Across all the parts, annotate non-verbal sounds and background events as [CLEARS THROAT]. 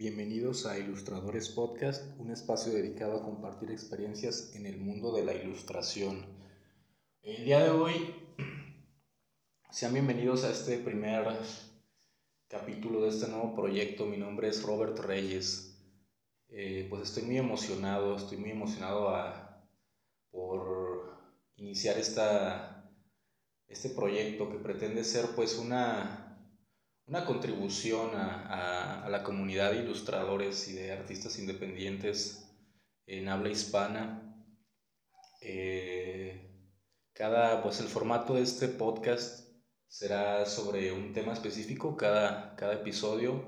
Bienvenidos a Ilustradores Podcast, un espacio dedicado a compartir experiencias en el mundo de la ilustración. El día de hoy, [CLEARS THROAT] sean bienvenidos a este primer capítulo de este nuevo proyecto. Mi nombre es Robert Reyes. Eh, pues estoy muy emocionado, estoy muy emocionado por iniciar esta, este proyecto que pretende ser pues una una contribución a, la comunidad de ilustradores y de artistas independientes en habla hispana. Eh, cada, pues el formato de este podcast será sobre un tema específico cada, cada episodio,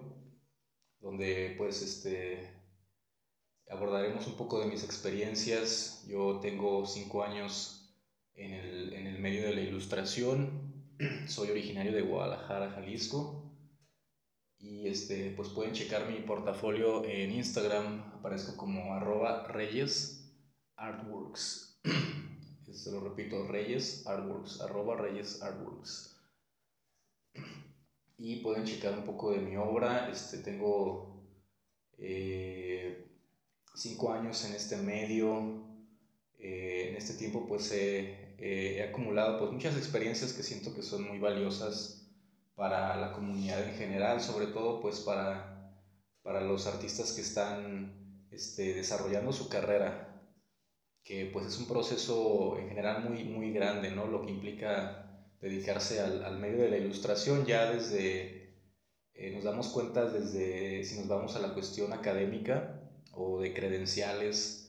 donde pues este, abordaremos un poco de mis experiencias. Yo tengo cinco años en el, en el medio de la ilustración, [CLEARS THROAT] soy originario de Guadalajara, Jalisco. Y este, pues pueden checar mi portafolio en Instagram, aparezco como arroba reyes artworks. [CLEARS THROAT] Se lo repito, reyes artworks, reyes artworks. Y pueden checar un poco de mi obra. Este, tengo eh, cinco años en este medio. Eh, en este tiempo pues he acumulado pues muchas experiencias que siento que son muy valiosas para la comunidad en general, sobre todo pues para, para los artistas que están este, desarrollando su carrera, que pues es un proceso en general muy, muy grande, ¿no? Lo que implica dedicarse al, al medio de la ilustración ya desde, eh, nos damos cuenta desde, si nos vamos a la cuestión académica o de credenciales,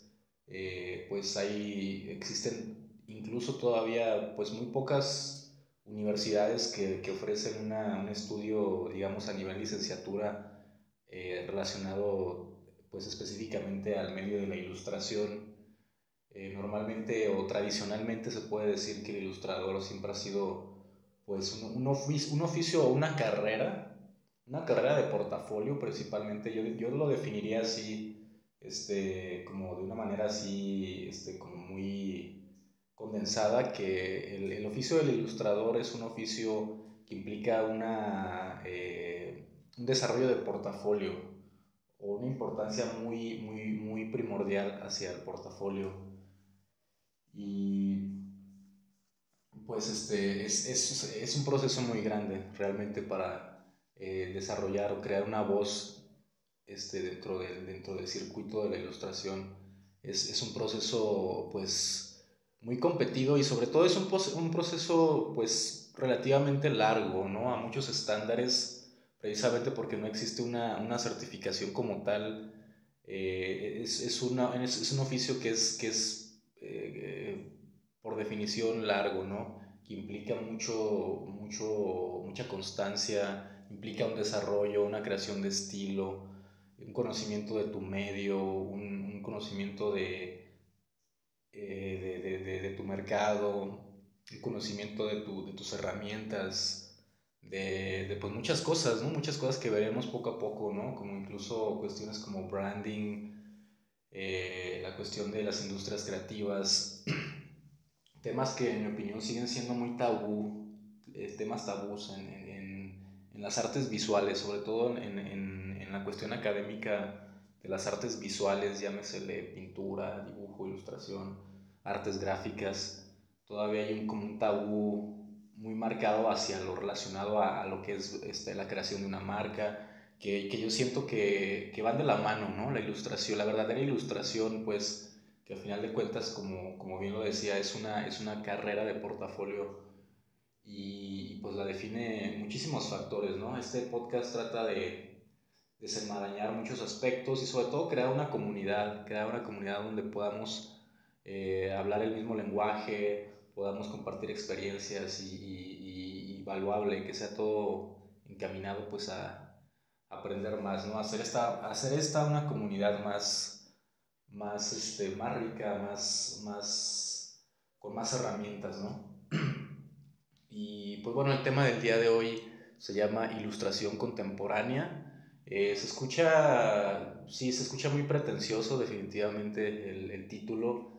eh, pues ahí existen incluso todavía pues muy pocas universidades que, que ofrecen una, un estudio, digamos, a nivel licenciatura eh, relacionado pues específicamente al medio de la ilustración. Eh, normalmente o tradicionalmente se puede decir que el ilustrador siempre ha sido pues un, un, oficio, un oficio o una carrera, una carrera de portafolio principalmente, yo, yo lo definiría así, este, como de una manera así, este, como muy condensada que el, el, oficio del ilustrador es un oficio que implica una, eh, un desarrollo de portafolio o una importancia muy, muy, muy primordial hacia el portafolio. Y pues este, es, es, es un proceso muy grande realmente para eh, desarrollar o crear una voz este, dentro, del, dentro del circuito de la ilustración. Es, es un proceso pues muy competido y sobre todo es un, un proceso pues relativamente largo, ¿no? A muchos estándares, precisamente porque no existe una, una certificación como tal. Eh, es, es, una, es, es, un oficio que es, que es eh, por definición largo, ¿no? Que implica mucho, mucho, mucha constancia, implica un desarrollo, una creación de estilo, un conocimiento de tu medio, un, un conocimiento de, eh, de, de, de, tu mercado, el conocimiento de, tu, de tus herramientas, de, pues muchas cosas, ¿no? Muchas cosas que veremos poco a poco, ¿no? Como incluso cuestiones como branding, eh, la cuestión de las industrias creativas, [CLEARS THROAT] temas que en mi opinión siguen siendo muy tabú, eh, temas tabús en, en, en, las artes visuales, sobre todo en, en la cuestión académica de las artes visuales, llámesele pintura, dibujo, ilustración, artes gráficas, todavía hay un, como un tabú muy marcado hacia lo relacionado a, lo que es este, la creación de una marca, que, que yo siento que, que, van de la mano, ¿no? La ilustración, la verdadera ilustración, pues, que al final de cuentas, como, como bien lo decía, es una, es una carrera de portafolio y pues la define muchísimos factores, ¿no? Este podcast trata de, desenmarañar muchos aspectos y sobre todo crear una comunidad, crear una comunidad donde podamos eh, hablar el mismo lenguaje, podamos compartir experiencias y, y, y, valuable, que sea todo encaminado pues a aprender más, ¿no? Hacer esta, hacer esta una comunidad más, más, este, más rica, más, más, con más herramientas, ¿no? [CLEARS THROAT] Y pues bueno, el tema del día de hoy se llama ilustración contemporánea eh, se escucha, sí, se escucha muy pretencioso definitivamente el, el título.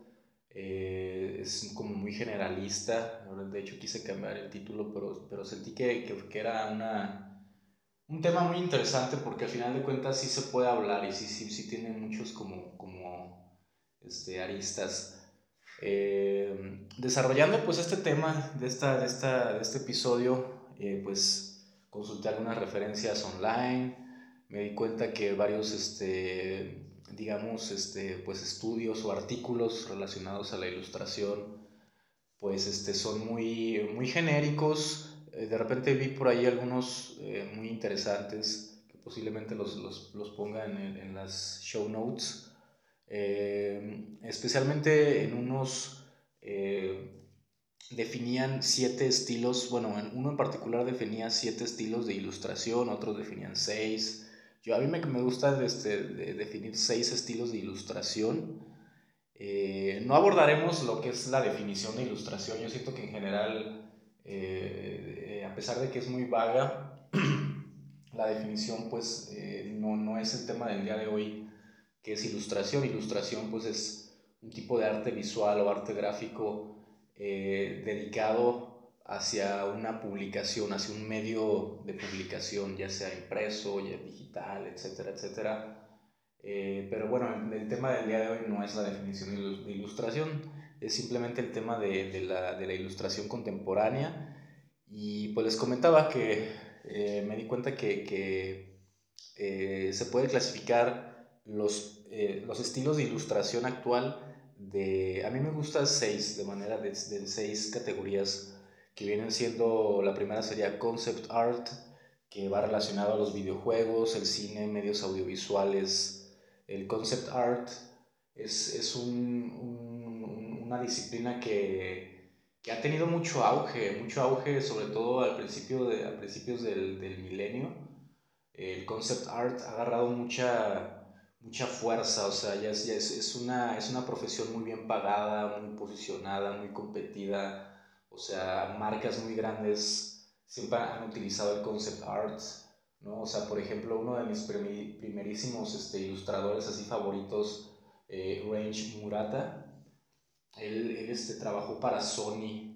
Eh, es como muy generalista. De hecho quise cambiar el título, pero, pero sentí que, que, era una, un tema muy interesante porque al final de cuentas sí se puede hablar y sí, sí, sí tiene muchos como, como este, aristas. Eh, desarrollando pues este tema de, esta, de, esta, de este episodio, eh, pues consulté algunas referencias online, me di cuenta que varios, este, digamos, este, pues estudios o artículos relacionados a la ilustración, pues este, son muy, muy genéricos. Eh, de repente vi por ahí algunos muy interesantes que posiblemente los, los, los ponga en, en las show notes. Eh, especialmente en unos eh, definían siete estilos, bueno, uno en particular definía siete estilos de ilustración, otros definían seis. Yo a mí me, me gusta este, definir seis estilos de ilustración. Eh, no abordaremos lo que es la definición de ilustración. Yo siento que en general, a pesar de que es muy vaga, [CLEARS THROAT] la definición pues no, no es el tema del día de hoy que es ilustración. Ilustración pues es un tipo de arte visual o arte gráfico eh, dedicado hacia una publicación, hacia un medio de publicación, ya sea impreso, ya digital, etcétera, etcétera. Eh, pero bueno, el, tema del día de hoy no es la definición de ilustración, es simplemente el tema de, de, la, de la, ilustración contemporánea. Y pues les comentaba que eh, me di cuenta que, que se puede clasificar los, eh, los estilos de ilustración actual de... A mí me gustan seis, de manera de seis categorías que vienen siendo, la primera sería concept art, que va relacionado a los videojuegos, el cine, medios audiovisuales. El concept art es, es un, una disciplina que, que, ha tenido mucho auge, mucho auge sobre todo al principio de, a principios del, del milenio. El concept art ha agarrado mucha, mucha fuerza, o sea, ya, es, es, una, es una profesión muy bien pagada, muy posicionada, muy competida, o sea, marcas muy grandes siempre han utilizado el concept art, ¿no? O sea, por ejemplo, uno de mis primerísimos este, ilustradores así favoritos, eh, Range Murata, él, él, este, trabajó para Sony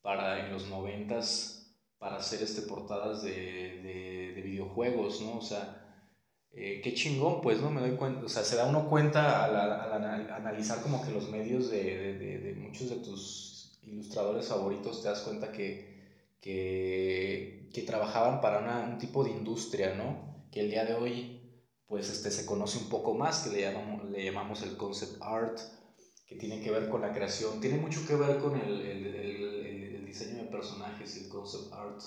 para, en los noventas para hacer este, portadas de, de, de videojuegos, ¿no? O sea, eh, qué chingón, pues, ¿no? Me doy cuenta, o sea, se da uno cuenta al, al, analizar como que los medios de, de, de, muchos de tus ilustradores favoritos, te das cuenta que, que, que trabajaban para una, un tipo de industria, ¿no? Que el día de hoy, pues, este, se conoce un poco más, que le llamamos, el concept art, que tiene que ver con la creación, tiene mucho que ver con el, el, el, el diseño de personajes y el concept art.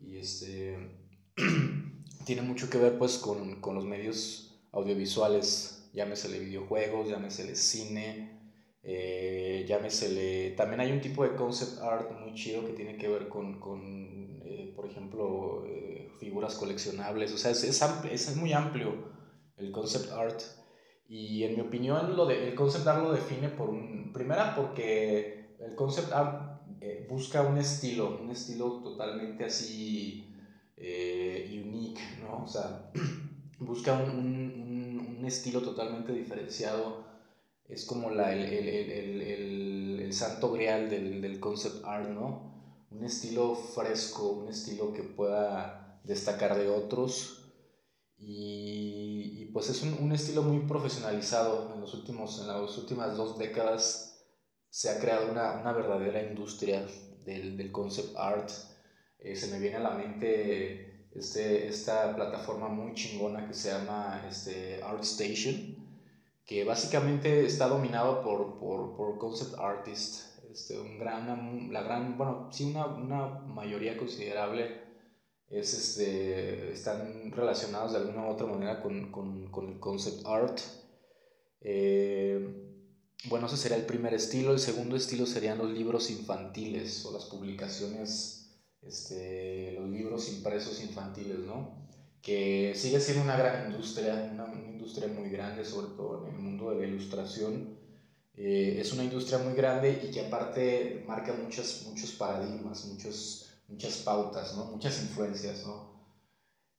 Y este [CLEARS THROAT] tiene mucho que ver pues con, con los medios audiovisuales, llámesele videojuegos, llámesele cine, eh, llámesele... También hay un tipo de concept art muy chido que tiene que ver con, con eh, por ejemplo, eh, figuras coleccionables, o sea, es, es, es, muy amplio el concept art. Y en mi opinión, lo de, el concept art lo define por un... Primera, porque el concept art eh, busca un estilo, un estilo totalmente así unique, ¿no? O sea, [CLEARS THROAT] busca un, un, un, estilo totalmente diferenciado. Es como la, el, el, el, el, santo grial del, del concept art, ¿no? Un estilo fresco, un estilo que pueda destacar de otros. Y, y pues es un, un, estilo muy profesionalizado. En, los últimos, en las últimas dos décadas se ha creado una, una verdadera industria del, del concept art eh, se me viene a la mente este, esta plataforma muy chingona que se llama este, ArtStation, que básicamente está dominado por, por, por concept artists, este, un gran, la gran, bueno, sí, una, una mayoría considerable es, este, están relacionados de alguna u otra manera con, con, con el concept art. Eh, bueno, ese sería el primer estilo. El segundo estilo serían los libros infantiles o las publicaciones este, los libros impresos infantiles, ¿no? Que sigue siendo una gran industria, una, industria muy grande, sobre todo en el mundo de la ilustración. Eh, es una industria muy grande y que aparte marca muchas, muchos paradigmas, muchos, muchas pautas, ¿no? Muchas influencias, ¿no?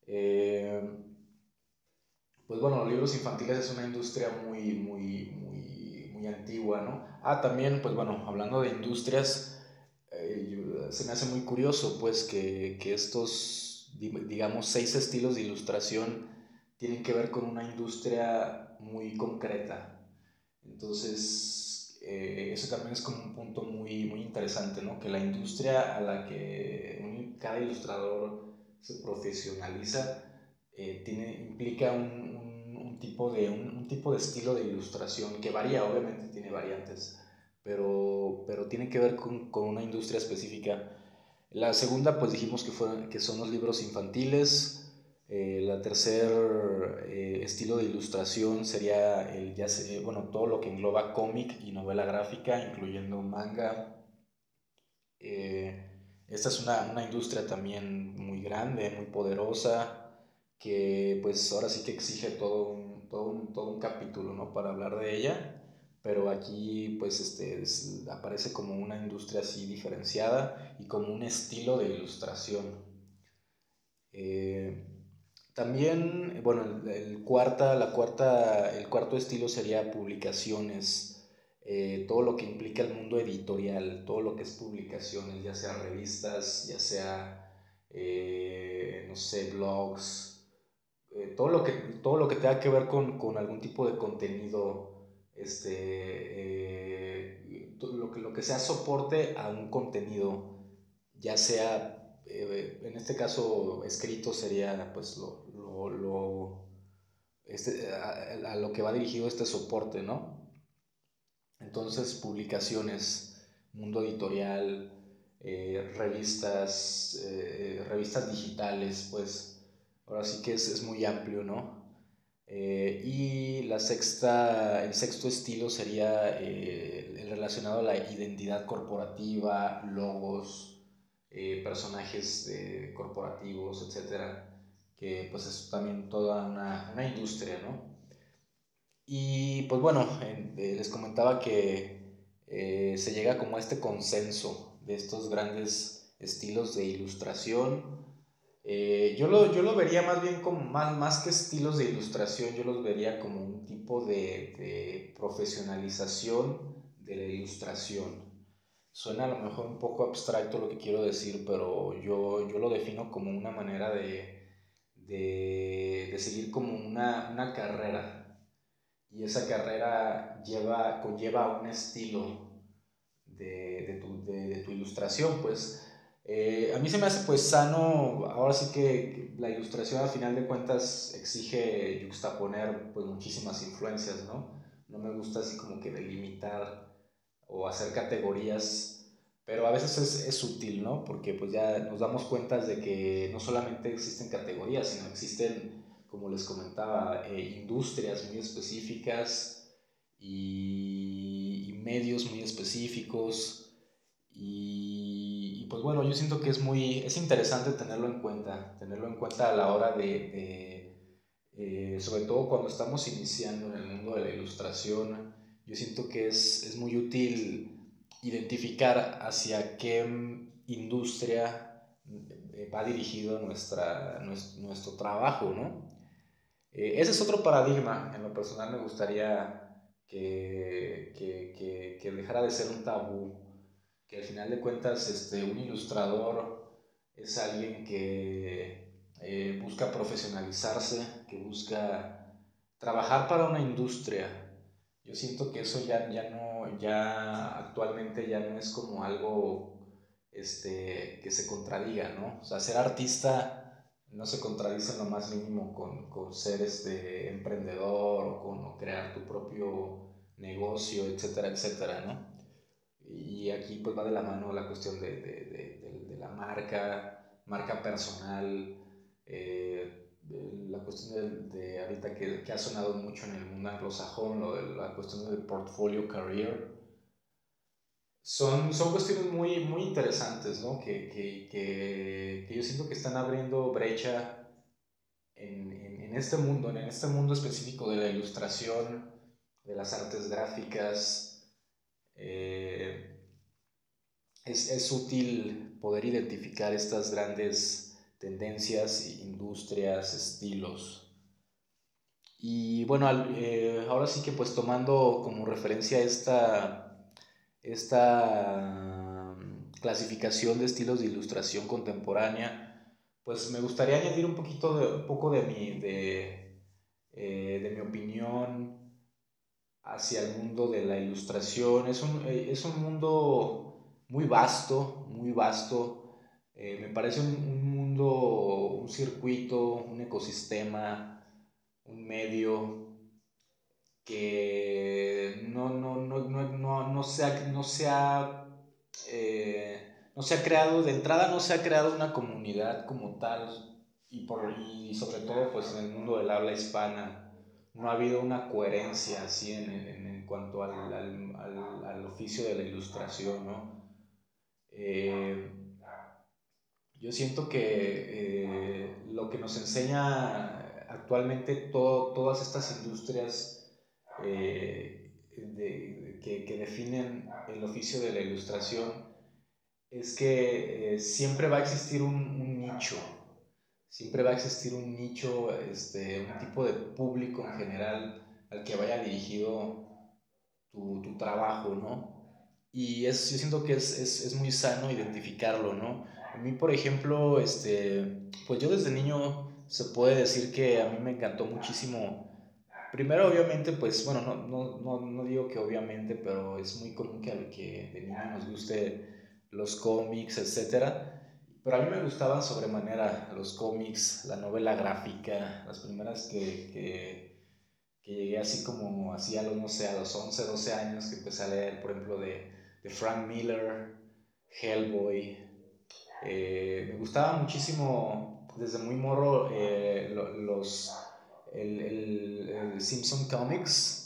Eh, pues bueno, los libros infantiles es una industria muy, muy, muy, muy antigua, ¿no? Ah, también, pues bueno, hablando de industrias, eh, se me hace muy curioso pues que, que estos digamos, seis estilos de ilustración tienen que ver con una industria muy concreta. Entonces, eh, eso también es como un punto muy, muy interesante, ¿no? Que la industria a la que cada ilustrador se profesionaliza eh, tiene, implica un, un, tipo de, un, tipo de estilo de ilustración que varía, obviamente tiene variantes, pero, pero tiene que ver con, con una industria específica. La segunda, pues dijimos que, fue, que son los libros infantiles. Eh, la tercer eh, estilo de ilustración sería el, ya bueno, todo lo que engloba cómic y novela gráfica, incluyendo manga. Eh, esta es una, una, industria también muy grande, muy poderosa, que pues ahora sí que exige todo un, todo un, todo un capítulo ¿no? para hablar de ella pero aquí pues este, aparece como una industria así diferenciada y como un estilo de ilustración. Eh, también, bueno, el, cuarta, la cuarta, el cuarto estilo sería publicaciones, eh, todo lo que implica el mundo editorial, todo lo que es publicaciones, ya sea revistas, ya sea, eh, no sé, blogs, todo, lo que, todo lo que tenga que ver con, con algún tipo de contenido este, eh, lo, que, lo que sea soporte a un contenido, ya sea, eh, en este caso, escrito sería pues lo, lo, lo este, a, lo que va dirigido este soporte, ¿no? Entonces, publicaciones, mundo editorial, eh, revistas, revistas digitales, pues ahora sí que es, es muy amplio, ¿no? Eh, y la sexta, el sexto estilo sería eh, el relacionado a la identidad corporativa, logos, eh, personajes corporativos, etcétera, que pues es también toda una, una industria, ¿no? Y pues bueno, les comentaba que se llega como a este consenso de estos grandes estilos de ilustración, eh, yo, lo, yo lo vería más bien como más, más que estilos de ilustración, yo los vería como un tipo de, de profesionalización de la ilustración. Suena a lo mejor un poco abstracto lo que quiero decir, pero yo, yo lo defino como una manera de, de, de seguir como una, una, carrera. Y esa carrera lleva, conlleva un estilo de, de, tu, tu ilustración, pues eh, a mí se me hace pues sano, ahora sí que la ilustración al final de cuentas exige juxtaponer pues muchísimas influencias, ¿no? No me gusta así como que delimitar o hacer categorías, pero a veces es, es útil, ¿no? Porque pues ya nos damos cuenta de que no solamente existen categorías, sino existen, como les comentaba, eh, industrias muy específicas y, y medios muy específicos y pues bueno, yo siento que es muy, es interesante tenerlo en cuenta, tenerlo en cuenta a la hora de, eh, sobre todo cuando estamos iniciando en el mundo de la ilustración, yo siento que es, es muy útil identificar hacia qué industria eh, va dirigido nuestra, nuestro, trabajo, ¿no? Eh, ese es otro paradigma, en lo personal me gustaría que, que, que, que dejara de ser un tabú que al final de cuentas este, un ilustrador es alguien que eh, busca profesionalizarse, que busca trabajar para una industria. Yo siento que eso ya, ya no, ya actualmente ya no es como algo este, que se contradiga, ¿no? O sea, ser artista no se contradice en lo más mínimo con, con ser este emprendedor o con crear tu propio negocio, etcétera, etcétera, ¿no? Y aquí pues va de la mano la cuestión de, de, de, de la marca, marca personal, eh, la cuestión de, ahorita que, que, ha sonado mucho en el mundo anglosajón, lo de la cuestión del portfolio career. Son, son cuestiones muy, muy interesantes, ¿no? Que, que, que, que yo siento que están abriendo brecha en, en, en, este mundo, en este mundo específico de la ilustración, de las artes gráficas, eh, es, es, útil poder identificar estas grandes tendencias, industrias, estilos. Y bueno, eh, ahora sí que pues tomando como referencia esta, esta mm, clasificación de estilos de ilustración contemporánea, pues me gustaría añadir un poquito de, un poco de mi, de, eh, de mi opinión hacia el mundo de la ilustración. Es un, eh, es un mundo muy vasto, muy vasto. Eh, me parece un, un, mundo, un circuito, un ecosistema, un medio que no, no, no, no, no, se ha, no se ha no se ha creado, de entrada no se ha creado una comunidad como tal y, por, y sobre todo pues en el mundo del habla hispana no ha habido una coherencia así en, en, en cuanto al, al, al, oficio de la ilustración, ¿no? Eh, yo siento que eh, lo que nos enseña actualmente todo, todas estas industrias eh, de, que, que definen el oficio de la ilustración es que siempre va a existir un, nicho, siempre va a existir un nicho, este, un tipo de público en general al que vaya dirigido tu, tu trabajo, ¿no? Y es, yo siento que es, es, es, muy sano identificarlo, ¿no? A mí, por ejemplo, este, pues yo desde niño se puede decir que a mí me encantó muchísimo. Primero, obviamente, pues, bueno, no, no, no, no digo que obviamente, pero es muy común que, que de niño nos guste los cómics, etc. Pero a mí me gustaban sobremanera los cómics, la novela gráfica, las primeras que, que, que llegué así como así a los, no sé, a los 11, 12 años que empecé a leer, por ejemplo, de, de Frank Miller, Hellboy. Eh, me gustaba muchísimo desde muy morro eh, los, el, el, el Simpson Comics,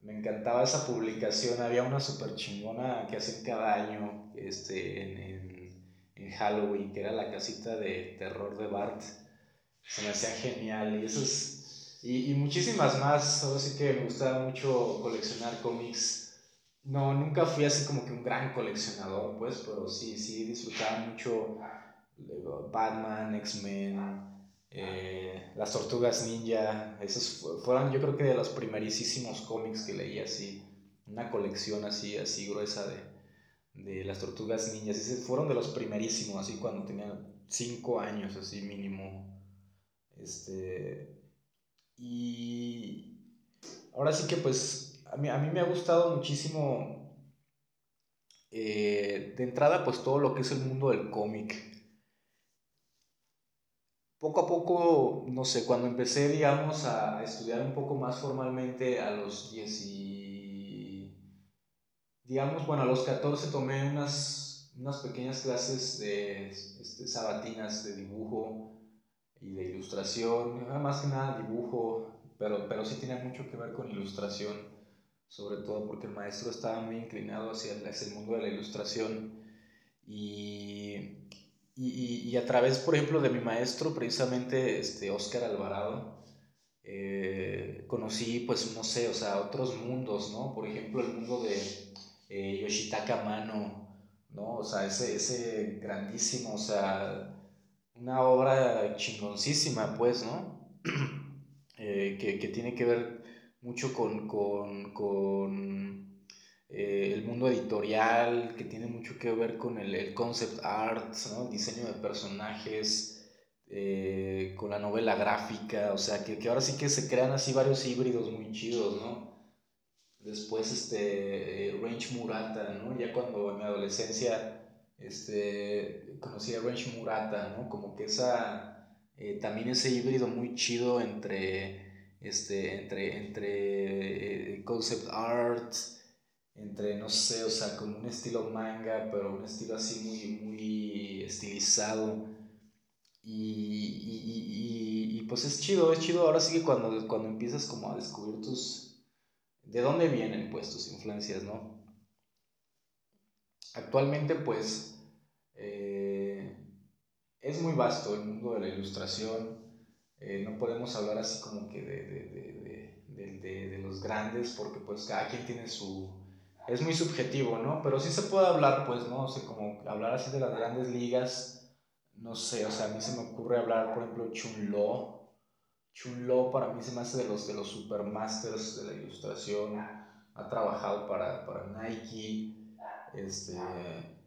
me encantaba esa publicación, había una super chingona que hacían cada año este, en, en, Halloween, que era la casita de terror de Bart. Se me hacía genial y y muchísimas más, ahora sí que me gustaba mucho coleccionar cómics. No, nunca fui así como que un gran coleccionador, pues, pero sí, sí disfrutaba mucho Batman, X-Men, eh, las Tortugas Ninja, esos fueron yo creo que de los primerísimos cómics que leí así, una colección así, así gruesa de, de las Tortugas Ninjas, fueron de los primerísimos, así cuando tenía 5 años, así mínimo. Este, y ahora sí que pues a mí, a mí me ha gustado muchísimo eh, de entrada pues todo lo que es el mundo del cómic poco a poco, no sé, cuando empecé, digamos, a estudiar un poco más formalmente a los 10 y, digamos, bueno, a los 14 tomé unas, unas pequeñas clases de este, sabatinas de dibujo y de ilustración, más que nada dibujo, pero, pero sí tenía mucho que ver con ilustración, sobre todo porque el maestro estaba muy inclinado hacia el, hacia el mundo de la ilustración y y, y, a través, por ejemplo, de mi maestro, precisamente este Oscar Alvarado, eh, conocí, pues, no sé, o sea, otros mundos, ¿no? Por ejemplo, el mundo de eh, Yoshitaka Mano, ¿no? O sea, ese, ese grandísimo, o sea, una obra chingoncísima, pues, ¿no? [CLEARS THROAT] eh, que, que, tiene que ver mucho con, con, con eh, el mundo editorial, que tiene mucho que ver con el, el concept art, ¿no? diseño de personajes, con la novela gráfica, o sea, que, que, ahora sí que se crean así varios híbridos muy chidos, ¿no? Después, este, eh, Range Murata, ¿no? Ya cuando en mi adolescencia, este, conocí a Range Murata, ¿no? Como que esa, también ese híbrido muy chido entre, este, entre, entre concept art, entre, no sé, o sea, como un estilo manga, pero un estilo así muy, muy estilizado. Y, y, y, pues es chido, es chido. Ahora sí que cuando, cuando empiezas como a descubrir tus... ¿De dónde vienen pues tus influencias, no? Actualmente pues eh, es muy vasto el mundo de la ilustración. Eh, no podemos hablar así como que de, de, de, de los grandes porque pues cada quien tiene su, es muy subjetivo, ¿no? Pero sí se puede hablar, pues, ¿no? O sea, como hablar así de las grandes ligas, no sé, o sea, a mí se me ocurre hablar, por ejemplo, Chun-Lo. Chun-Lo para mí se me hace de los, de los supermasters de la ilustración, ha trabajado para, para Nike, este,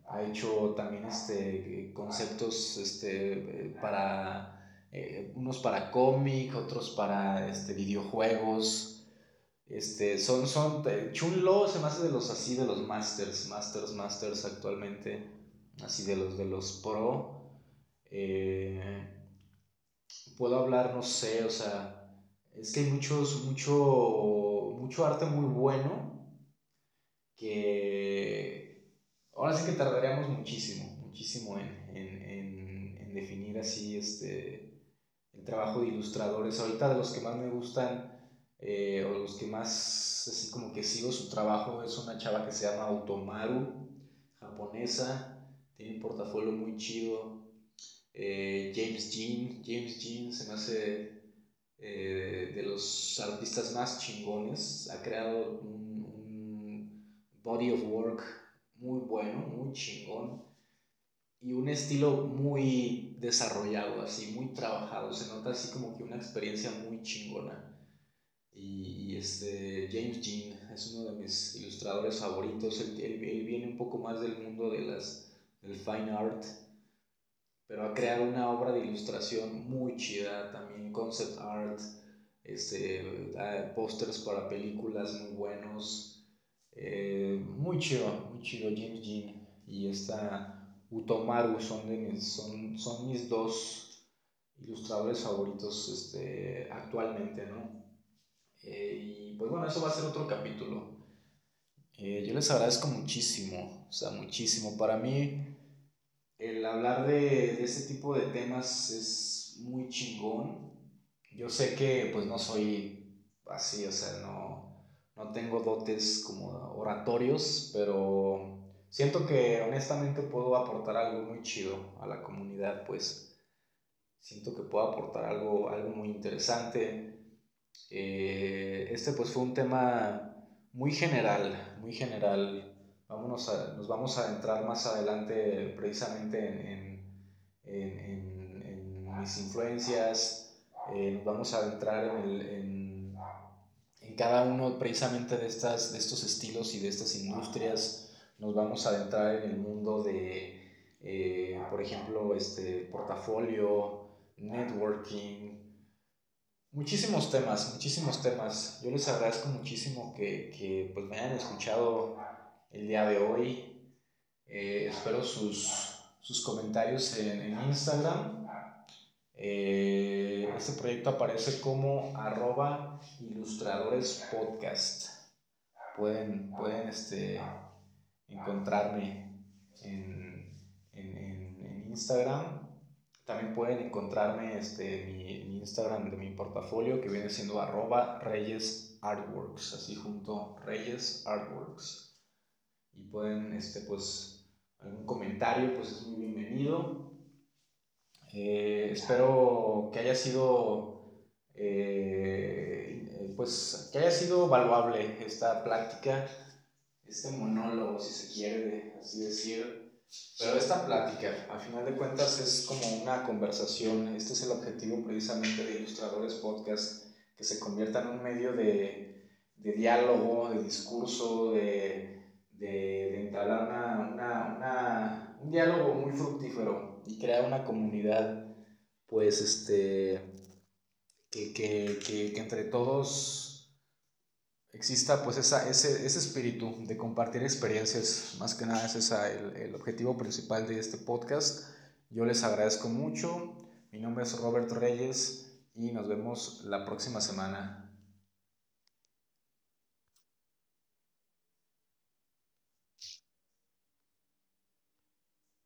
ha hecho también este, conceptos este, para, eh, unos para cómic, otros para este, videojuegos. Este, son, son, Chun Lo se me hace de los así, de los masters, masters, masters actualmente, así de los, de los pro. Eh, puedo hablar, no sé, o sea, es que hay muchos, mucho, mucho arte muy bueno que ahora sí que tardaríamos muchísimo, muchísimo en, en, en, definir así este, el trabajo de ilustradores. Ahorita de los que más me gustan eh, o los que más así como que sigo su trabajo es una chava que se llama Automaru, japonesa, tiene un portafolio muy chido. Eh, James Jean, James Jean se me hace eh, de los artistas más chingones, ha creado un body of work muy bueno, muy chingón y un estilo muy desarrollado, así, muy trabajado. Se nota así como que una experiencia muy chingona. Y, este James Jean es uno de mis ilustradores favoritos. Él, viene un poco más del mundo de las, del fine art, pero ha creado una obra de ilustración muy chida, también concept art, este, pósters para películas muy buenos. Eh, muy chido, muy chido James Jean y esta Utomaru son, de mis, son, son mis dos ilustradores favoritos este, actualmente, ¿no? Eh, y pues bueno, eso va a ser otro capítulo. Eh, yo les agradezco muchísimo, o sea, muchísimo. Para mí, el hablar de, de este tipo de temas es muy chingón. Yo sé que pues no soy así, o sea, no, no tengo dotes como oratorios, pero siento que honestamente puedo aportar algo muy chido a la comunidad, pues siento que puedo aportar algo, algo muy interesante. Eh, este pues fue un tema muy general, muy general. Vámonos a, nos vamos a entrar más adelante precisamente en, en, en, en mis influencias, eh, nos vamos a entrar en, el, cada uno precisamente de, estas, de estos estilos y de estas industrias nos vamos a adentrar en el mundo de, eh, por ejemplo, este portafolio, networking, muchísimos temas, muchísimos temas. Yo les agradezco muchísimo que, que pues, me hayan escuchado el día de hoy. Eh, espero sus, sus comentarios en, en Instagram. Eh, este proyecto aparece como arroba ilustradores podcast. Pueden, pueden este, encontrarme en, en, en, Instagram. También pueden encontrarme este, mi, Instagram de mi portafolio que viene siendo arroba Reyes Artworks, así junto Reyes Artworks. Y pueden, este, pues, algún comentario, pues es muy bienvenido. Eh, espero que haya sido, eh, pues, que haya sido valuable esta plática, este monólogo, si se quiere así decir. Pero esta plática, a final de cuentas, es como una conversación. Este es el objetivo precisamente de Ilustradores Podcast, que se convierta en un medio de, de diálogo, de discurso, de, de, de entablar una, una, una, un diálogo muy fructífero y crear una comunidad, pues, este, que, que, que, entre todos exista, pues, esa, ese, ese, espíritu de compartir experiencias. Más que nada, es el, el objetivo principal de este podcast. Yo les agradezco mucho. Mi nombre es Robert Reyes y nos vemos la próxima semana.